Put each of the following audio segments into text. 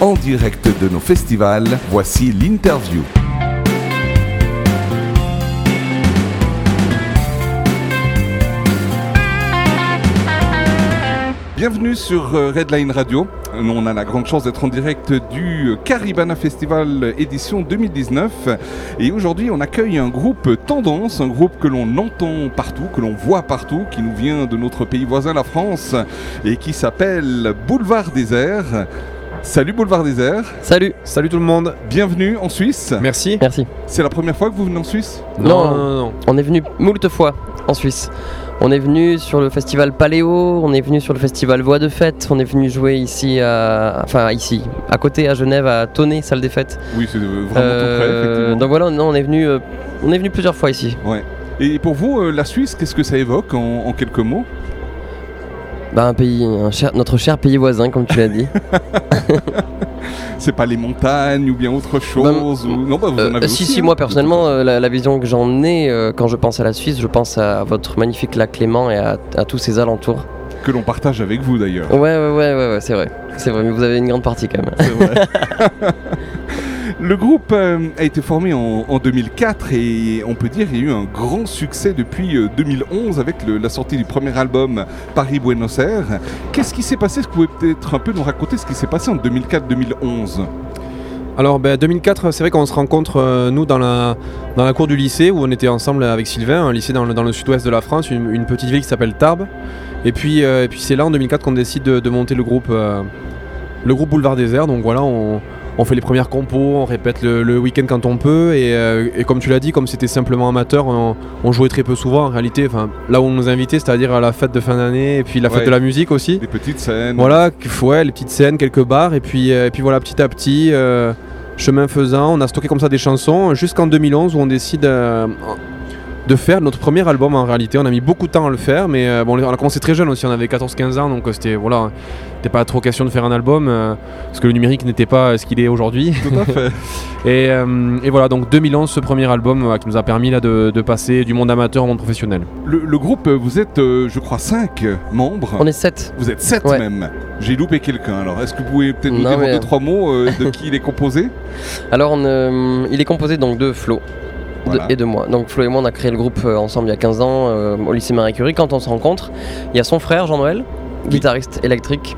en direct de nos festivals. Voici l'interview. Bienvenue sur euh, Redline Radio. Nous, on a la grande chance d'être en direct du Caribana Festival édition 2019. Et aujourd'hui, on accueille un groupe tendance, un groupe que l'on entend partout, que l'on voit partout, qui nous vient de notre pays voisin, la France, et qui s'appelle Boulevard Désert. Salut Boulevard Désert. Salut. Salut tout le monde. Bienvenue en Suisse. Merci. Merci. C'est la première fois que vous venez en Suisse? Non, non, non, non. On est venu moult fois en Suisse. On est venu sur le festival Paléo, on est venu sur le festival Voix de Fête, on est venu jouer ici, à, enfin ici, à côté à Genève, à Tonnet, salle des fêtes. Oui, c'est vraiment tout près, Euh, effectivement. donc voilà, non, on est venu, euh, on est venu plusieurs fois ici. Ouais. Et pour vous, euh, la Suisse, qu'est-ce que ça évoque en, en quelques mots? Bah, un pays, un cher- notre cher pays voisin, comme tu l'as dit. C'est pas les montagnes ou bien autre chose ou... Non, bah vous en Euh, avez si, aussi, si, hein, moi personnellement, euh, la, la vision que j'en ai euh, quand je pense à la Suisse, je pense à votre magnifique lac Léman et à, à tous ses alentours. Que l'on partage avec vous d'ailleurs. Ouais, ouais, ouais, ouais, ouais, c'est vrai. C'est vrai, mais vous avez une grande partie quand même. C'est vrai. Le groupe euh, a été formé en, en 2004 et on peut dire qu'il y a eu un grand succès depuis euh, 2011 avec le- la sortie du premier album Paris-Buenos Aires. Qu'est-ce qui s'est passé? Est-ce que vous pouvez peut-être un peu nous raconter ce qui s'est passé en 2004-2011 Alors ben, 2004, c'est vrai qu'on se rencontre euh, nous dans la, dans la cour du lycée où on était ensemble avec Sylvain, un lycée dans le, sud-ouest de la France, une, petite ville qui s'appelle Tarbes. Et puis, euh, c'est là en 2004 qu'on décide de, monter le groupe, euh, le groupe Boulevard Désert. Donc voilà, on, on fait les premières compos, on répète le, le week-end quand on peut. Et, euh, et comme tu l'as dit, comme c'était simplement amateur, on, on jouait très peu souvent en réalité. Enfin, là où on nous invitait, c'est-à-dire à la fête de fin d'année et puis la fête de la musique aussi. Des petites scènes Voilà, ouais, les petites scènes, quelques bars, et puis, euh, et puis voilà, petit à petit, euh, chemin faisant, on a stocké comme ça des chansons jusqu'en 2011 où on décide de faire notre premier album en réalité. On a mis beaucoup de temps à le faire, mais euh, bon, on a commencé très jeune aussi, on avait 14-15 ans, donc euh, c'était voilà, c'était pas trop question de faire un album euh, parce que le numérique n'était pas ce qu'il est aujourd'hui. Tout à fait. Et, euh, et voilà, donc 2011, ce premier album euh, qui nous a permis là, de, de passer du monde amateur au monde professionnel. Le, le groupe, vous êtes, euh, je crois, 5 membres. On est sept. Vous êtes 7 Ouais. même. J'ai loupé quelqu'un. Alors, est-ce que vous pouvez peut-être nous dire en mais- deux, trois mots euh, de qui il est composé? Alors, on, euh, il est composé donc de Flo de- et de moi. Donc, Flo et moi, on a créé le groupe euh, ensemble il y a 15 ans euh, au lycée Marie Curie. Quand on se rencontre, il y a son frère Jean-Noël, guitariste électrique.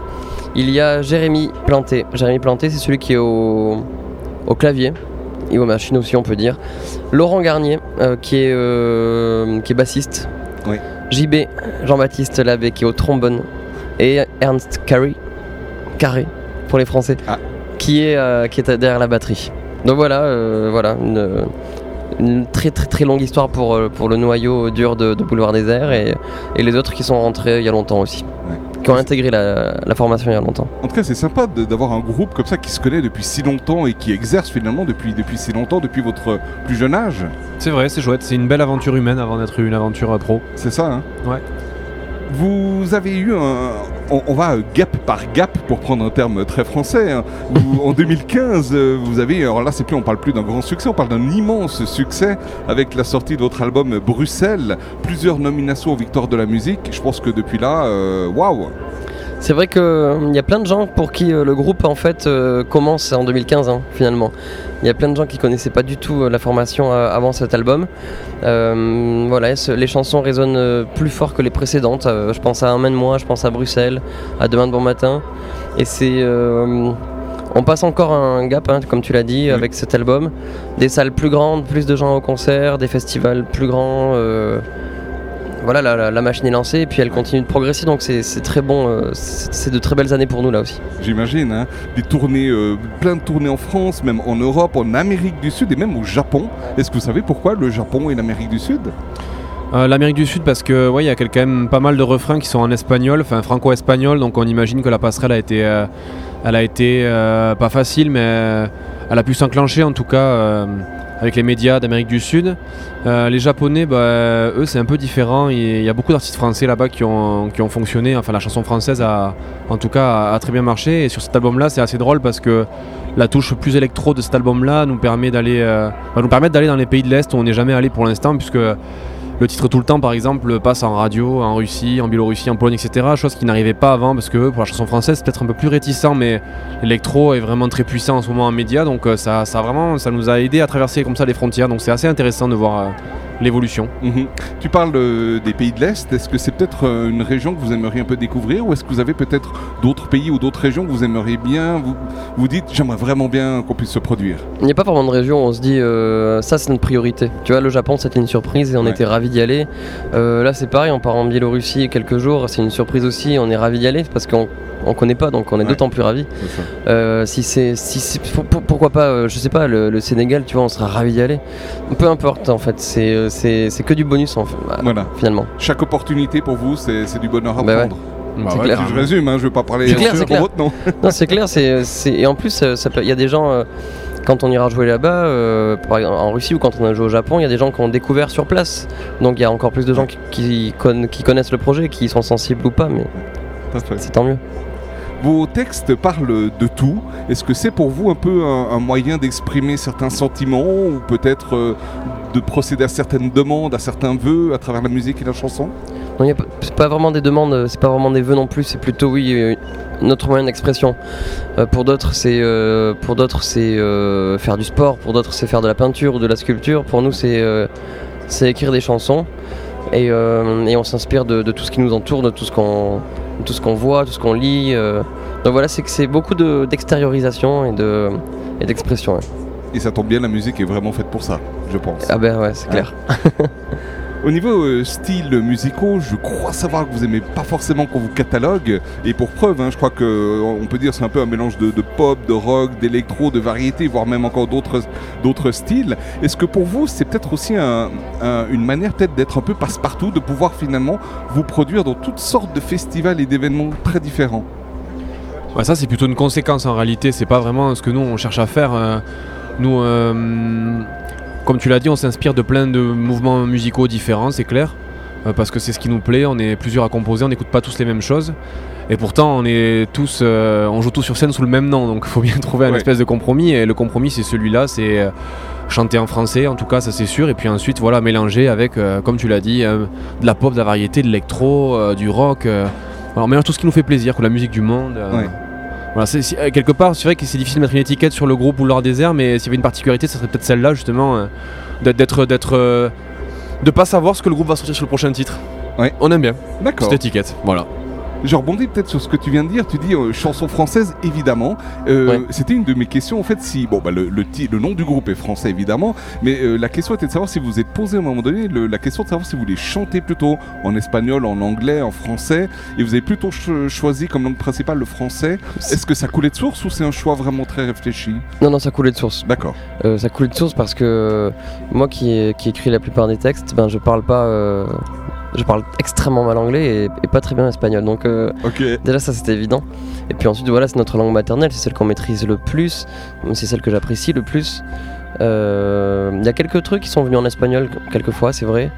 Il y a Jérémy Planté. Jérémy Planté, c'est celui qui est au, au clavier et aux machines aussi, on peut dire. Laurent Garnier, euh, qui, est, euh, qui est bassiste. Oui. JB, Jean-Baptiste Labbé, qui est au trombone. Et Ernst Carré, Carré pour les Français, Ah. qui, est, euh, qui est derrière la batterie. Donc voilà, voilà une, une très très très longue histoire pour, euh, pour le noyau dur de, de Boulevard Désert et, et les autres qui sont rentrés il y a longtemps aussi, Ouais. qui ont intégré la, la formation il y a longtemps. En tout cas, c'est sympa d'avoir un groupe comme ça qui se connaît depuis si longtemps et qui exerce finalement depuis, depuis si longtemps, depuis votre plus jeune âge. C'est vrai, c'est chouette, c'est une belle aventure humaine avant d'être une aventure euh, pro. C'est ça, hein Ouais. Vous avez eu un. On, va euh, gap par gap pour prendre un terme très français. hein, en 2015, euh, vous avez. Alors là, c'est plus, on parle plus d'un grand succès, on parle d'un immense succès avec la sortie de votre album Bruxelles. Plusieurs nominations aux Victoires de la musique. Je pense que depuis là, euh, waouh C'est vrai qu'il y a plein de gens pour qui euh, le groupe en fait euh, commence en 2015 hein, finalement. Il y a plein de gens qui connaissaient pas du tout euh, la formation euh, avant cet album. Euh, voilà, les chansons résonnent euh, plus fort que les précédentes. Euh, je pense à Emmène-moi, je pense à Bruxelles, à Demain de bon matin. Et c'est. euh, on passe encore un gap, hein, comme tu l'as dit, avec cet album. Des salles plus grandes, plus de gens au concert, des festivals plus grands. euh, voilà, la, la- la machine est lancée et puis elle continue de progresser, donc c'est très bon. euh, c'est de très belles années pour nous là aussi. J'imagine, hein, des tournées, euh, plein de tournées en France, même en Europe, en Amérique du Sud et même au Japon. Est-ce que vous savez pourquoi le Japon et l'Amérique du Sud? Euh, L'Amérique du Sud parce que ouais, il y a quand même pas mal de refrains qui sont en espagnol, enfin franco-espagnol, donc on imagine que la passerelle a été, euh, elle a été euh, pas facile, mais euh, elle a pu s'enclencher en tout cas euh, avec les médias d'Amérique du Sud. Euh, les Japonais, bah, eux c'est un peu différent. Il y a beaucoup d'artistes français là-bas qui ont, qui ont fonctionné. Enfin la chanson française a, en tout cas, a, très bien marché. Et sur cet album-là, c'est assez drôle parce que la touche plus électro de cet album-là nous permet d'aller, euh, va nous permettre d'aller dans les pays de l'Est où on n'est jamais allé pour l'instant, puisque le titre tout le temps, par exemple, passe en radio, en Russie, en Biélorussie, en Pologne, etc. Chose qui n'arrivait pas avant parce que pour la chanson française, c'est peut-être un peu plus réticent, mais l'électro est vraiment très puissant en ce moment en média, donc euh, ça, ça vraiment, nous a aidé à traverser comme ça les frontières. Donc c'est assez intéressant de voir. L'évolution. Mhm. Tu parles euh, des pays de l'Est. Est-ce que c'est peut-être euh, une région que vous aimeriez un peu découvrir ou est-ce que vous avez peut-être d'autres pays ou d'autres régions que vous aimeriez bien Vous, vous dites, j'aimerais vraiment bien qu'on puisse se produire? Il n'y a pas vraiment de région où on se dit, euh, ça c'est notre priorité. Tu vois, le Japon c'était une surprise et on Ouais. était ravis d'y aller. là c'est pareil, on part en Biélorussie quelques jours, c'est une surprise aussi, on est ravis d'y aller parce qu'on on connaît pas, donc on est Ouais. d'autant plus ravis. Euh, si c'est, si pour- pourquoi pas, euh, je sais pas, le, le Sénégal, tu vois, on sera ravis d'y aller. Peu importe en fait, c'est, euh, c'est, que du bonus en fait, bah, Voilà. finalement. Chaque opportunité pour vous, c'est du bonheur à Bah ouais. prendre. Bah ouais, clair. Si je résume, hein, je vais pas parler clair, votre nom. Non, c'est clair, c'est, et en plus, euh, il y a des gens, euh, quand on ira jouer là-bas, euh, en Russie ou quand on a joué au Japon, il y a des gens qui ont découvert sur place. Donc il y a encore plus de gens qui, qui, conna- qui connaissent le projet, qui sont sensibles ou pas, mais c'est tant mieux. Vos textes parlent de tout. Est-ce que c'est pour vous un peu un, moyen d'exprimer certains sentiments ou peut-être euh, de procéder à certaines demandes, à certains vœux à travers la musique et la chanson? Non, c'est pas vraiment des demandes, euh, c'est pas vraiment des vœux non plus, c'est plutôt oui euh, notre moyen d'expression. Pour d'autres c'est faire du sport, pour d'autres c'est faire de la peinture ou de la sculpture. Pour nous c'est écrire des chansons et, et on s'inspire de, tout ce qui nous entoure, de tout ce qu'on tout ce qu'on voit, tout ce qu'on lit. euh. Donc voilà, c'est que c'est beaucoup de- d'extériorisation et de et d'expression. ouais. Et ça tombe bien, la musique est vraiment faite pour ça, je pense. Ah ben ouais, c'est clair. Au niveau euh, style musicaux, je crois savoir que vous aimez pas forcément qu'on vous catalogue. Et pour preuve, hein, je crois que euh, on peut dire c'est un peu un mélange de, pop, de rock, d'électro, de variété, voire même encore d'autres styles. Est-ce que pour vous, c'est peut-être aussi un- un- une manière peut-être d'être un peu passe-partout, de pouvoir finalement vous produire dans toutes sortes de festivals et d'événements très différents? Ouais, ça c'est plutôt une conséquence en réalité, c'est pas vraiment ce que nous on cherche à faire. euh, nous, comme tu l'as dit, on s'inspire de plein de mouvements musicaux différents, c'est clair, euh, parce que c'est ce qui nous plaît. On est plusieurs à composer, on n'écoute pas tous les mêmes choses, et pourtant on est tous, euh, on joue tous sur scène sous le même nom, donc il faut bien trouver un Ouais. espèce de compromis. Et le compromis c'est celui-là, c'est euh, chanter en français, en tout cas ça c'est sûr, et puis ensuite voilà mélanger avec, euh, comme tu l'as dit, de la pop, de la variété, de l'électro, du rock. on mélange tout ce qui nous fait plaisir, que la musique du monde. Ouais. Voilà, euh, quelque part, c'est vrai que c'est difficile de mettre une étiquette sur le groupe ou leur désert, mais s'il y avait une particularité, ça serait peut-être celle-là, justement, euh, d'être, d'être, d'être, euh, de pas savoir ce que le groupe va sortir sur le prochain titre. Ouais. On aime bien D'accord. cette étiquette. Voilà. Je rebondis peut-être sur ce que tu viens de dire. Tu dis euh, chanson française, évidemment. Euh, Ouais. C'était une de mes questions. En fait, si bon, bah, le, le, ti- le nom du groupe est français, évidemment, mais euh, la question était de savoir si vous vous êtes posé à un moment donné le- la question de savoir si vous voulez chanter plutôt en espagnol, en anglais, en français, et vous avez plutôt cho- choisi comme langue principale le français. Est-ce que ça coulait de source ou c'est un choix vraiment très réfléchi? Non, non, ça coulait de source. D'accord. Euh, ça coulait de source parce que moi qui, qui écris la plupart des textes, ben je parle pas, je parle extrêmement mal anglais et, et pas très bien espagnol. Donc euh, déjà ça c'était évident. Et puis ensuite voilà c'est notre langue maternelle, c'est celle qu'on maîtrise le plus, c'est celle que j'apprécie le plus. Euh, Il y a quelques trucs qui sont venus en espagnol quelquefois, c'est vrai.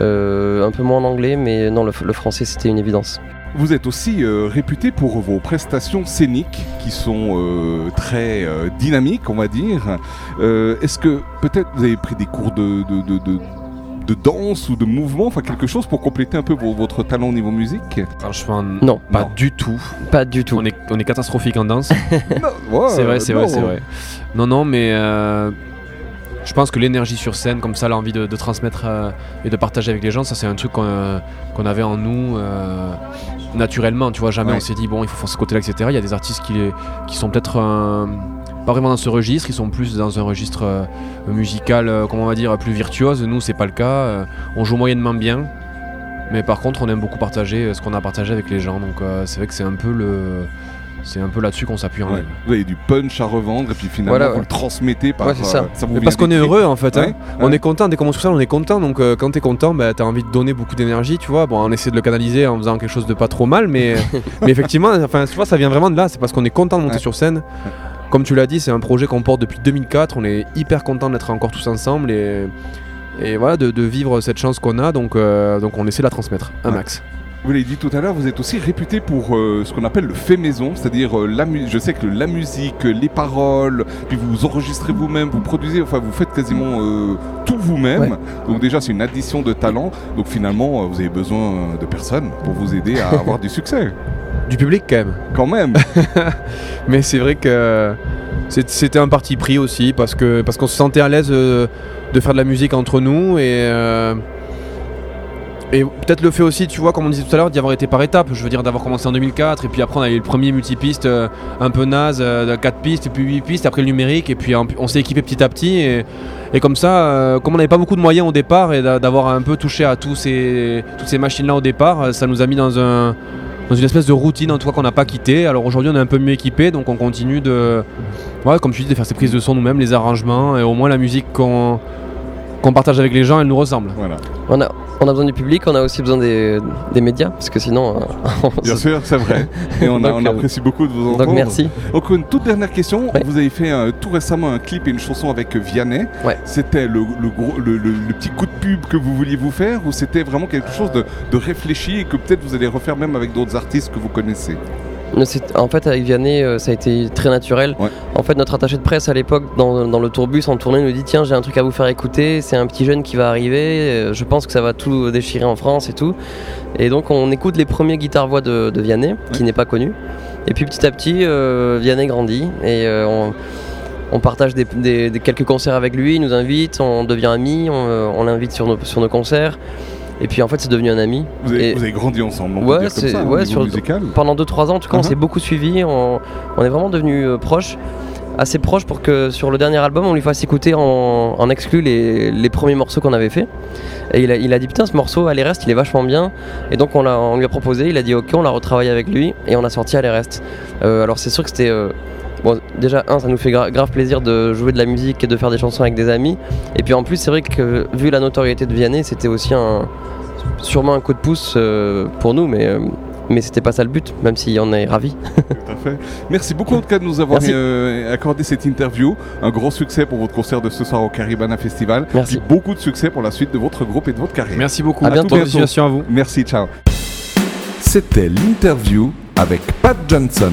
Euh, un peu moins en anglais, mais non le, le français c'était une évidence. Vous êtes aussi euh, réputé pour vos prestations scéniques qui sont euh, très euh, dynamiques, on va dire. Euh, Est-ce que peut-être vous avez pris des cours de, de, de- de- danse ou de mouvement, enfin quelque chose pour compléter un peu vo- votre talent au niveau musique Franchement, Non, pas Non. du tout. pas du tout. On est, on est catastrophique en danse. Non, ouais, c'est vrai, c'est non. vrai, c'est vrai. Non, non, mais euh, je pense que l'énergie sur scène, comme ça, l'envie de, de transmettre euh, et de partager avec les gens, ça c'est un truc qu'on euh, qu'on avait en nous euh, naturellement. Tu vois, jamais Ouais. on s'est dit bon, il faut faire ce côté-là, etc. Il y a des artistes qui, les- qui sont peut-être euh, pas vraiment dans ce registre, ils sont plus dans un registre euh, musical, euh, comment on va dire, plus virtuose. Nous, c'est pas le cas. Euh, on joue moyennement bien. Mais par contre, on aime beaucoup partager ce qu'on a partagé avec les gens. Donc, c'est vrai que c'est un peu le, c'est un peu là-dessus qu'on s'appuie en Ouais. Vous avez du punch à revendre et puis finalement Voilà, vous le transmettez par. Ouais, c'est ça. parce qu'on est heureux en fait. hein. On est content, dès qu'on monte sur scène, on est content. Donc euh, quand t'es content, bah, t'as envie de donner beaucoup d'énergie, tu vois. Bon, on essaie de le canaliser en faisant quelque chose de pas trop mal, mais, mais effectivement, enfin, tu vois, ça vient vraiment de là. C'est parce qu'on est content de monter sur scène. Comme tu l'as dit, c'est un projet qu'on porte depuis 2004. On est hyper content d'être encore tous ensemble et, et voilà, de, de vivre cette chance qu'on a. Donc, euh, donc on essaie de la transmettre un Ouais. max. Vous l'avez dit tout à l'heure, vous êtes aussi réputé pour euh, ce qu'on appelle le fait maison, c'est-à-dire euh, la je sais que la musique, les paroles, puis vous enregistrez vous-même, vous produisez, enfin vous faites quasiment euh, tout vous-même. Ouais. Donc déjà c'est une addition de talent. Donc finalement vous avez besoin de personnes pour vous aider à avoir du succès. Du public quand même. Quand même. Mais c'est vrai que c'était un parti pris aussi parce que parce qu'on se sentait à l'aise euh, de faire de la musique entre nous et euh, et peut-être le fait aussi, tu vois, comme on disait tout à l'heure, d'y avoir été par étapes. Je veux dire, d'avoir commencé en 2004 et puis après on a eu le premier multipiste euh, un peu naze, euh, de 4 pistes et puis 8 pistes, après le numérique et puis on, s'est équipé petit à petit et, et comme ça, euh, comme on n'avait pas beaucoup de moyens au départ et d'a- d'avoir un peu touché à tous ces, toutes ces machines-là au départ, ça nous a mis dans un dans une espèce de routine en tout cas qu'on n'a pas quitté. Alors aujourd'hui on est un peu mieux équipé donc on continue de ouais, comme tu dis de faire ces prises de son nous-mêmes, les arrangements et au moins la musique qu'on qu'on partage avec les gens elle nous ressemble. voilà. On a, on a besoin du public, on a aussi besoin des, des médias, parce que sinon. euh, Bien se- sûr, c'est vrai. Et on, a- Donc, on euh, apprécie beaucoup de vous entendre. Donc merci. Donc une toute dernière question. Ouais. Vous avez fait euh, tout récemment un clip et une chanson avec Vianney. Ouais. C'était le, le petit coup de pub que vous vouliez vous faire ou c'était vraiment quelque chose de, de réfléchi et que peut-être vous allez refaire même avec d'autres artistes que vous connaissez? En fait, avec Vianney, euh, ça a été très naturel. Ouais. En fait, notre attaché de presse à l'époque, dans, dans le tourbus en tournée, nous dit Tiens, j'ai un truc à vous faire écouter. C'est un petit jeune qui va arriver. euh, Je pense que ça va tout déchirer en France et tout. Et donc, on écoute les premiers guitares-voix de, de Vianney, qui n'est pas connu. Et puis, petit à petit, euh, Vianney grandit. Et euh, on, on partage des, des- des- quelques concerts avec lui. Il nous invite, on devient amis. On, on l'invite sur nos, sur nos concerts. Et puis, en fait, c'est devenu un ami. vous avez, Et- vous avez grandi ensemble, on peut Ouais, dire comme c'est- ça, hein, ouais, sur- musical. pendant 2-3 ans, en tout cas, on Mhm. s'est beaucoup suivi. On, on est vraiment devenus euh, proches, assez proches pour que sur le dernier album, on lui fasse écouter en, en exclu les, les premiers morceaux qu'on avait fait. Et il a, il a dit Putain, ce morceau, Allez Reste, il est vachement bien. Et donc, on, on lui a proposé, il a dit Ok, on l'a retravaillé avec lui et on a sorti Allez Reste. Euh, alors, c'est sûr que c'était. euh, Bon, déjà, un, ça nous fait gra- grave plaisir de jouer de la musique et de faire des chansons avec des amis. Et puis en plus, c'est vrai que vu la notoriété de Vianney, c'était aussi un, sûrement un coup de pouce euh, pour nous, mais, euh, mais c'était pas ça le but, même si on est ravis. Tout à fait. Merci beaucoup en tout cas de nous avoir euh, accordé cette interview. Un grand succès pour votre concert de ce soir au Caribana Festival. Merci. Puis beaucoup de succès pour la suite de votre groupe et de votre carrière. Merci beaucoup. À bientôt. Continuation à vous. Merci, ciao. C'était l'interview avec Pat Johnson.